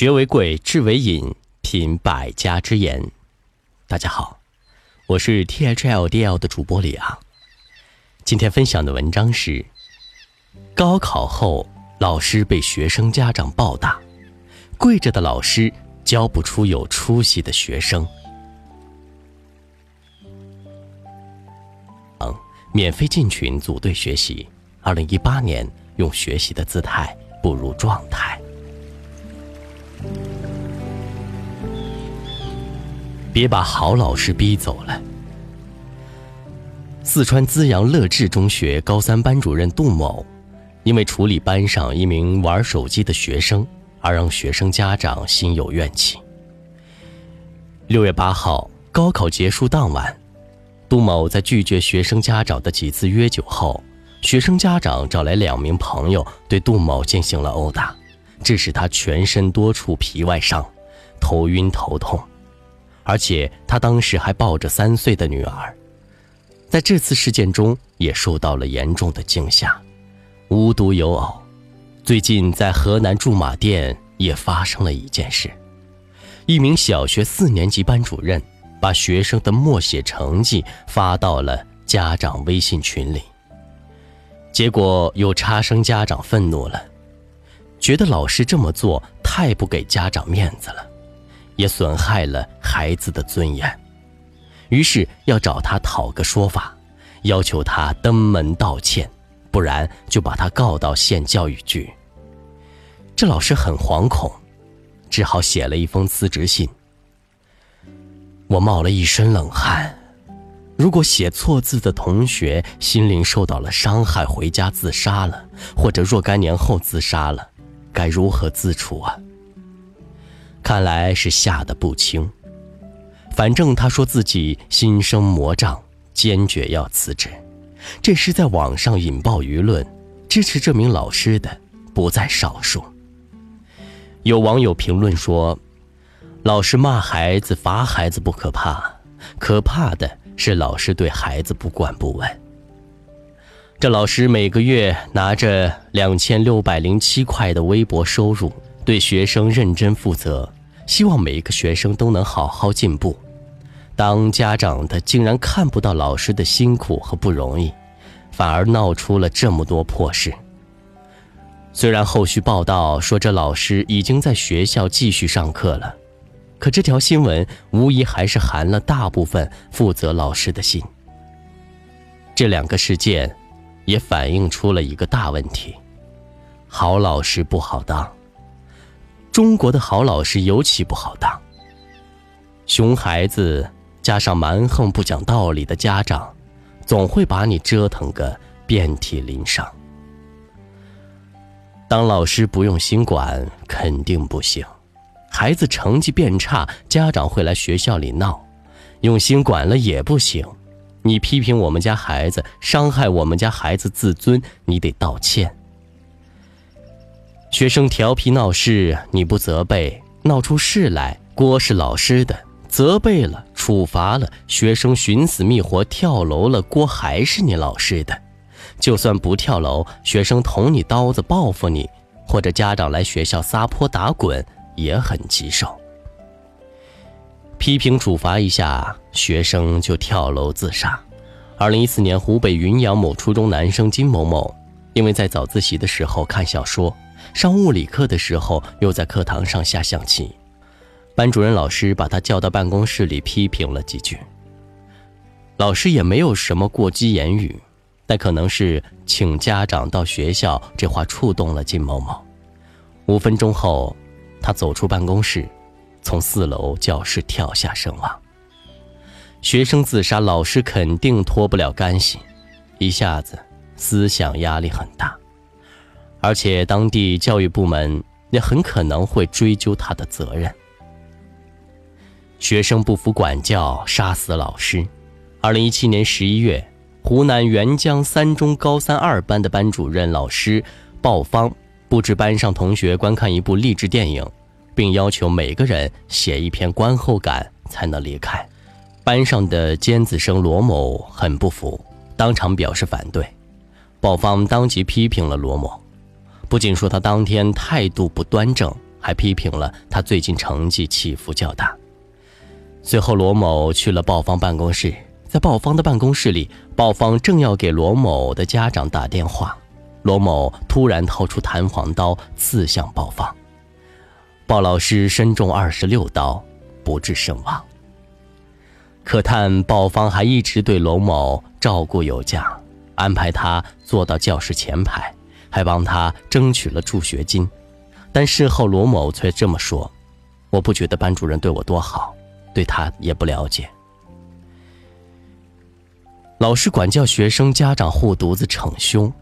学为贵，智为引，品百家之言。大家好，我是 T H L D L 的主播李昂。今天分享的文章是：高考后，老师被学生家长暴打，跪着的老师教不出有出息的学生。嗯，免费进群组队学习。二零一八年，用学习的姿态步入状态。别把好老师逼走了。四川资阳乐智中学高三班主任杜某，因为处理班上一名玩手机的学生，而让学生家长心有怨气。六月八号，高考结束当晚，杜某在拒绝学生家长的几次约酒后，学生家长找来两名朋友对杜某进行了殴打，致使他全身多处皮外伤，头晕头痛。而且他当时还抱着三岁的女儿，在这次事件中也受到了严重的惊吓。无独有偶，最近在河南驻马店也发生了一件事：一名小学四年级班主任把学生的默写成绩发到了家长微信群里，结果有差生家长愤怒了，觉得老师这么做太不给家长面子了。也损害了孩子的尊严，于是要找他讨个说法，要求他登门道歉，不然就把他告到县教育局。这老师很惶恐，只好写了一封辞职信。我冒了一身冷汗，如果写错字的同学心灵受到了伤害，回家自杀了，或者若干年后自杀了，该如何自处啊？看来是吓得不轻。反正他说自己心生魔障，坚决要辞职。这是在网上引爆舆论，支持这名老师的不在少数。有网友评论说：“老师骂孩子、罚孩子不可怕，可怕的是老师对孩子不管不问。”这老师每个月拿着两千六百零七块的微薄收入。对学生认真负责，希望每一个学生都能好好进步。当家长的竟然看不到老师的辛苦和不容易，反而闹出了这么多破事。虽然后续报道说这老师已经在学校继续上课了，可这条新闻无疑还是寒了大部分负责老师的心。这两个事件，也反映出了一个大问题：好老师不好当。中国的好老师尤其不好当。熊孩子加上蛮横不讲道理的家长，总会把你折腾个遍体鳞伤。当老师不用心管肯定不行，孩子成绩变差，家长会来学校里闹，用心管了也不行。你批评我们家孩子，伤害我们家孩子自尊，你得道歉。学生调皮闹事，你不责备，闹出事来，锅是老师的；责备了，处罚了，学生寻死觅活跳楼了，锅还是你老师的。就算不跳楼，学生捅你刀子报复你，或者家长来学校撒泼打滚，也很棘手。批评处罚一下，学生就跳楼自杀。二零一四年，湖北云阳某初中男生金某某，因为在早自习的时候看小说。上物理课的时候，又在课堂上下象棋，班主任老师把他叫到办公室里批评了几句。老师也没有什么过激言语，但可能是请家长到学校这话触动了金某某。五分钟后，他走出办公室，从四楼教室跳下身亡。学生自杀，老师肯定脱不了干系，一下子思想压力很大。而且当地教育部门也很可能会追究他的责任。学生不服管教，杀死老师。二零一七年十一月，湖南沅江三中高三二班的班主任老师鲍芳布置班上同学观看一部励志电影，并要求每个人写一篇观后感才能离开。班上的尖子生罗某很不服，当场表示反对。鲍芳当即批评了罗某。不仅说他当天态度不端正，还批评了他最近成绩起伏较大。随后，罗某去了鲍方办公室，在鲍方的办公室里，鲍方正要给罗某的家长打电话，罗某突然掏出弹簧刀刺向鲍方，鲍老师身中二十六刀，不治身亡。可叹鲍方还一直对罗某照顾有加，安排他坐到教室前排，还帮他争取了助学金。但事后罗某却这么说：“我不觉得班主任对我多好。”对他也不了解。老师管教学生，家长护犊子逞凶。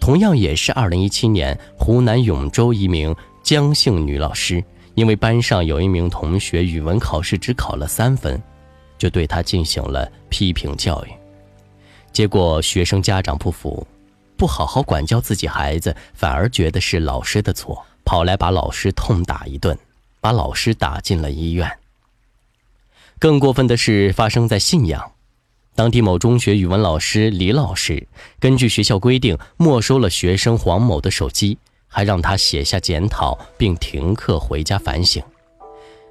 同样也是二零一七年，湖南永州一名江姓女老师，因为班上有一名同学语文考试只考了三分，就对他进行了批评教育。结果学生家长不服，不好好管教自己孩子，反而觉得是老师的错，跑来把老师痛打一顿，把老师打进了医院。更过分的是发生在信阳，当地某中学语文老师李老师根据学校规定没收了学生黄某的手机，还让他写下检讨并停课回家反省。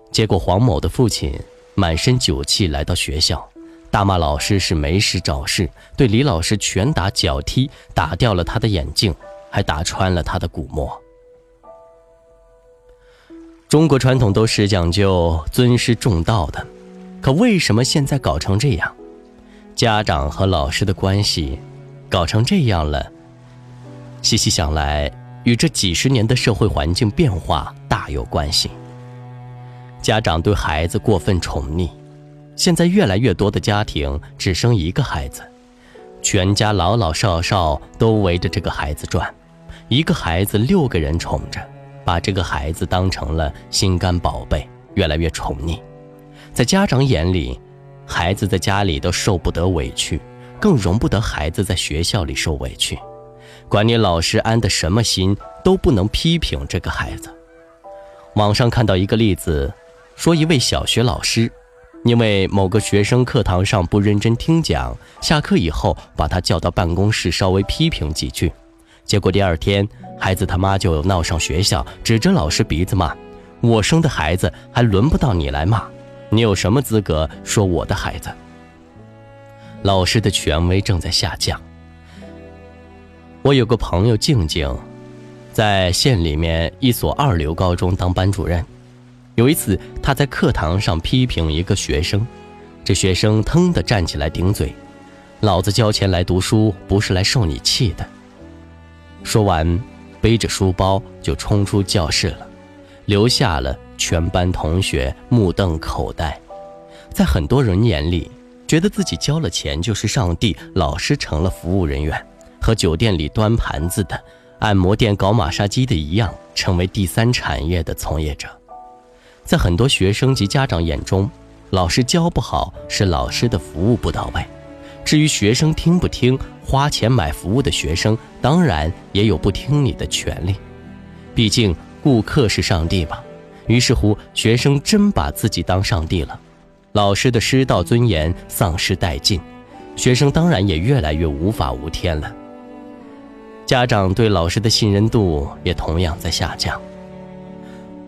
结果黄某的父亲满身酒气来到学校，大骂老师是没事找事，对李老师拳打脚踢，打掉了他的眼镜，还打穿了他的鼓膜。中国传统都是讲究尊师重道的。可为什么现在搞成这样？家长和老师的关系搞成这样了。细细想来，与这几十年的社会环境变化大有关系。家长对孩子过分宠溺，现在越来越多的家庭只生一个孩子，全家老老少少都围着这个孩子转，一个孩子六个人宠着，把这个孩子当成了心肝宝贝，越来越宠溺。在家长眼里，孩子在家里都受不得委屈，更容不得孩子在学校里受委屈。管你老师安的什么心，都不能批评这个孩子。网上看到一个例子，说一位小学老师，因为某个学生课堂上不认真听讲，下课以后把他叫到办公室稍微批评几句，结果第二天孩子他妈就闹上学校，指着老师鼻子骂：“我生的孩子还轮不到你来骂。”你有什么资格说我的孩子？老师的权威正在下降。我有个朋友静静，在县里面一所二流高中当班主任。有一次，他在课堂上批评一个学生，这学生腾地站起来顶嘴：“老子交钱来读书，不是来受你气的。”说完，背着书包就冲出教室了，留下了。全班同学目瞪口呆，在很多人眼里，觉得自己交了钱就是上帝，老师成了服务人员，和酒店里端盘子的、按摩店搞马杀鸡的一样，成为第三产业的从业者。在很多学生及家长眼中，老师教不好是老师的服务不到位。至于学生听不听，花钱买服务的学生当然也有不听你的权利，毕竟顾客是上帝嘛。于是乎，学生真把自己当上帝了，老师的师道尊严丧失殆尽，学生当然也越来越无法无天了。家长对老师的信任度也同样在下降。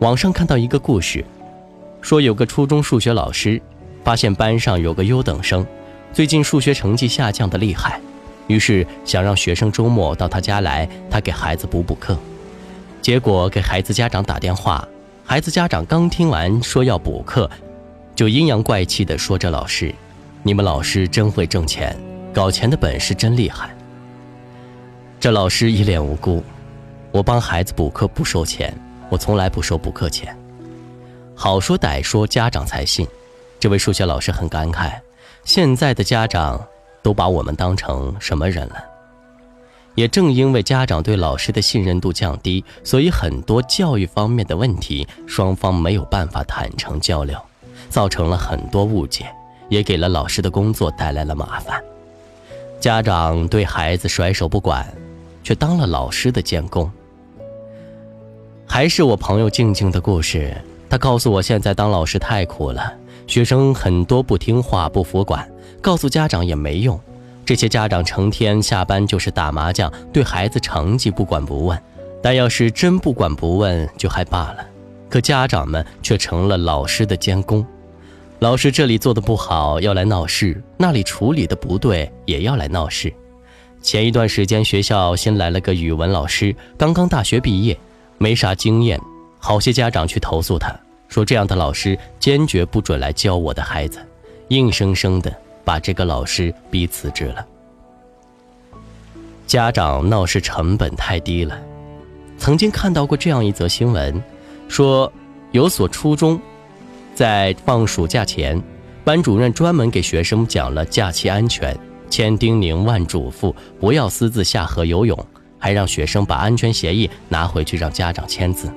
网上看到一个故事，说有个初中数学老师，发现班上有个优等生，最近数学成绩下降的厉害，于是想让学生周末到他家来，他给孩子补补课，结果给孩子家长打电话。孩子家长刚听完说要补课，就阴阳怪气地说：“这老师，你们老师真会挣钱，搞钱的本事真厉害。”这老师一脸无辜：“我帮孩子补课不收钱，我从来不收补课钱。”好说歹说，家长才信。这位数学老师很感慨：现在的家长都把我们当成什么人了？也正因为家长对老师的信任度降低，所以很多教育方面的问题，双方没有办法坦诚交流，造成了很多误解，也给了老师的工作带来了麻烦。家长对孩子甩手不管，却当了老师的监工。还是我朋友静静的故事，他告诉我，现在当老师太苦了，学生很多不听话、不服管，告诉家长也没用。这些家长成天下班就是打麻将，对孩子成绩不管不问，但要是真不管不问就还罢了，可家长们却成了老师的监工。老师这里做的不好要来闹事，那里处理的不对也要来闹事。前一段时间学校新来了个语文老师，刚刚大学毕业，没啥经验，好些家长去投诉他，说这样的老师坚决不准来教我的孩子，硬生生的把这个老师逼辞职了。家长闹事成本太低了，曾经看到过这样一则新闻，说有所初中。在放暑假前，班主任专门给学生讲了假期安全，千叮咛万嘱咐，不要私自下河游泳，还让学生把安全协议拿回去让家长签字。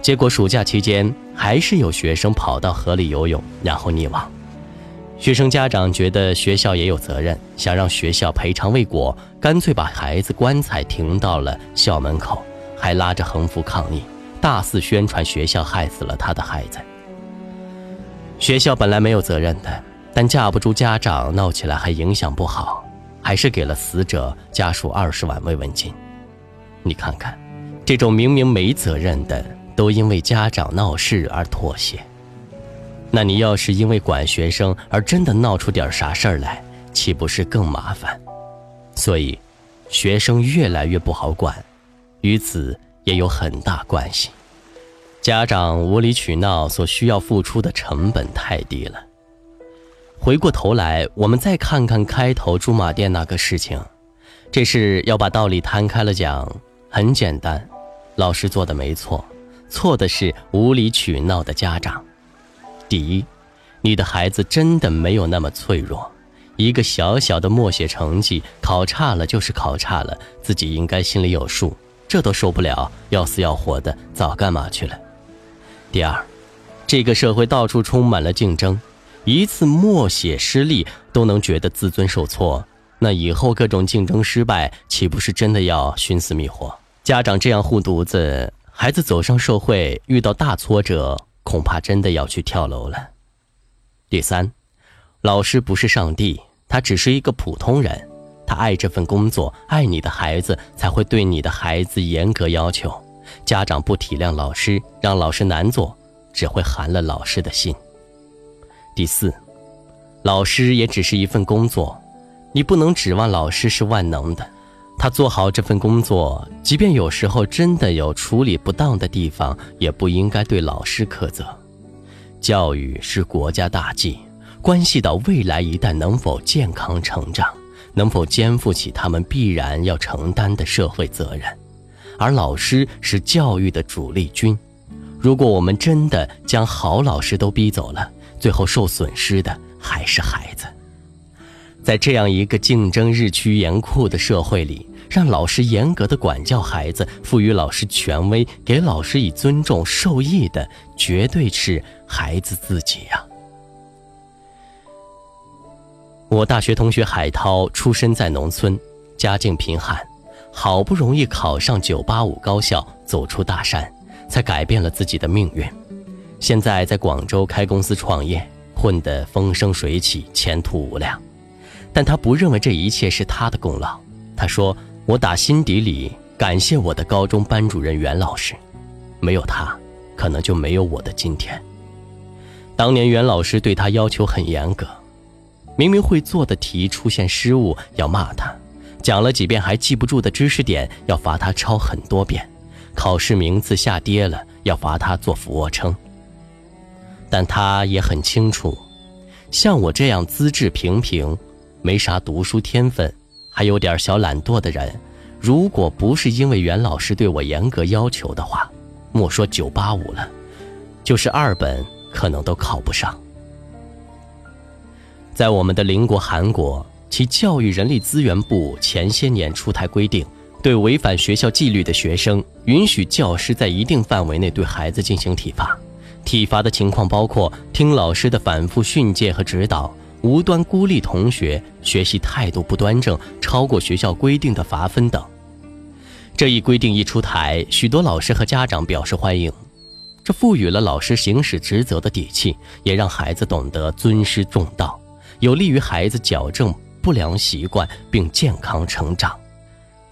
结果暑假期间，还是有学生跑到河里游泳，然后溺亡。学生家长觉得学校也有责任，想让学校赔偿未果，干脆把孩子棺材停到了校门口，还拉着横幅抗议，大肆宣传学校害死了他的孩子。学校本来没有责任的，但架不住家长闹起来还影响不好，还是给了死者家属二十万慰问金。你看看，这种明明没责任的，都因为家长闹事而妥协。那你要是因为管学生而真的闹出点啥事儿来，岂不是更麻烦？所以，学生越来越不好管，与此也有很大关系。家长无理取闹所需要付出的成本太低了。回过头来，我们再看看开头驻马店那个事情，这事要把道理摊开了讲，很简单，老师做的没错，错的是无理取闹的家长。第一，你的孩子真的没有那么脆弱，一个小小的默写成绩考差了就是考差了，自己应该心里有数，这都受不了，要死要活的，早干嘛去了？第二，这个社会到处充满了竞争，一次默写失利都能觉得自尊受挫，那以后各种竞争失败，岂不是真的要寻死觅活？家长这样护犊子，孩子走上社会遇到大挫折，恐怕真的要去跳楼了。第三，老师不是上帝，他只是一个普通人，他爱这份工作，爱你的孩子，才会对你的孩子严格要求。家长不体谅老师，让老师难做，只会寒了老师的心。第四，老师也只是一份工作，你不能指望老师是万能的。他做好这份工作，即便有时候真的有处理不当的地方，也不应该对老师苛责。教育是国家大计，关系到未来一代能否健康成长，能否肩负起他们必然要承担的社会责任。而老师是教育的主力军，如果我们真的将好老师都逼走了，最后受损失的还是孩子。在这样一个竞争日趋严酷的社会里，让老师严格的管教孩子，赋予老师权威，给老师以尊重，受益的绝对是孩子自己呀。我大学同学海涛出身在农村，家境贫寒。好不容易考上985高校，走出大山，才改变了自己的命运。现在在广州开公司创业，混得风生水起，前途无量。但他不认为这一切是他的功劳。他说：“我打心底里感谢我的高中班主任袁老师，没有他，可能就没有我的今天。当年袁老师对他要求很严格，明明会做的题出现失误要骂他。”讲了几遍还记不住的知识点，要罚他抄很多遍；考试名次下跌了，要罚他做俯卧撑。但他也很清楚，像我这样资质平平、没啥读书天分、还有点小懒惰的人，如果不是因为袁老师对我严格要求的话，莫说九八五了，就是二本可能都考不上。在我们的邻国韩国。其教育人力资源部前些年出台规定，对违反学校纪律的学生，允许教师在一定范围内对孩子进行体罚。体罚的情况包括听老师的反复训诫和指导，无端孤立同学，学习态度不端正，超过学校规定的罚分等。这一规定一出台，许多老师和家长表示欢迎，这赋予了老师行使职责的底气，也让孩子懂得尊师重道，有利于孩子矫正。不良习惯并健康成长。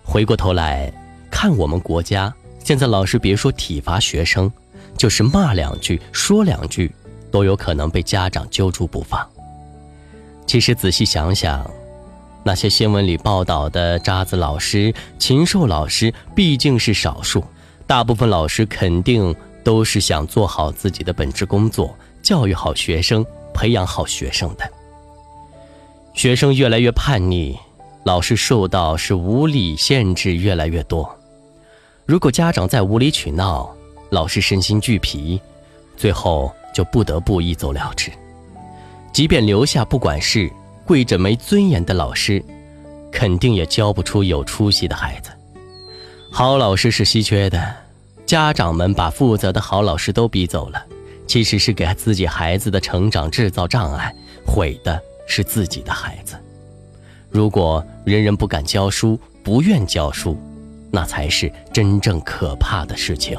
回过头来，看我们国家，现在老师别说体罚学生，就是骂两句、说两句，都有可能被家长揪住不放。其实仔细想想，那些新闻里报道的渣子老师、禽兽老师毕竟是少数，大部分老师肯定都是想做好自己的本职工作，教育好学生，培养好学生的。学生越来越叛逆，老师受到是无理限制越来越多。如果家长再无理取闹，老师身心俱疲，最后就不得不一走了之。即便留下不管事、跪着没尊严的老师，肯定也教不出有出息的孩子。好老师是稀缺的，家长们把负责的好老师都逼走了，其实是给自己孩子的成长制造障碍，毁的是自己的孩子。如果人人不敢教书、不愿教书，那才是真正可怕的事情。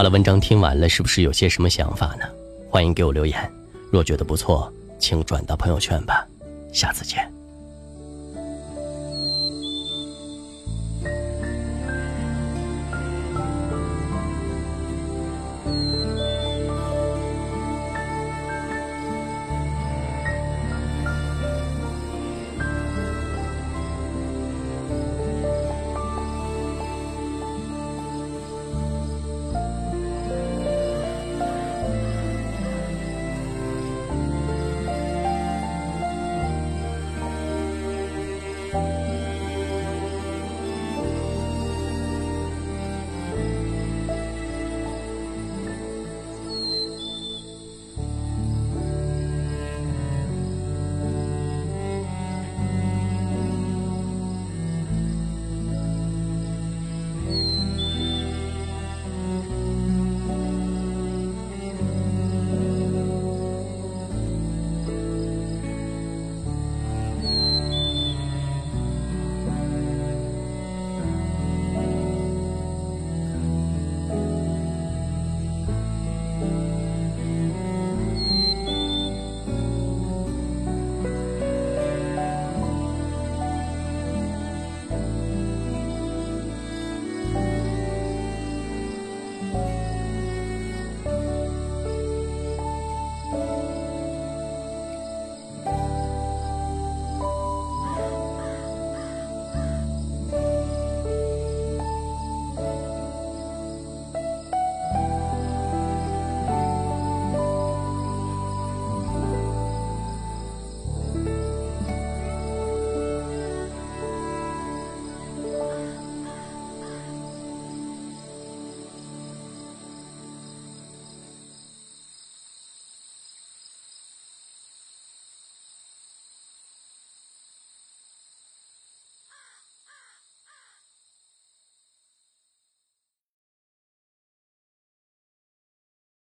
好了，文章听完了，是不是有些什么想法呢？欢迎给我留言。若觉得不错，请转到朋友圈吧。下次见。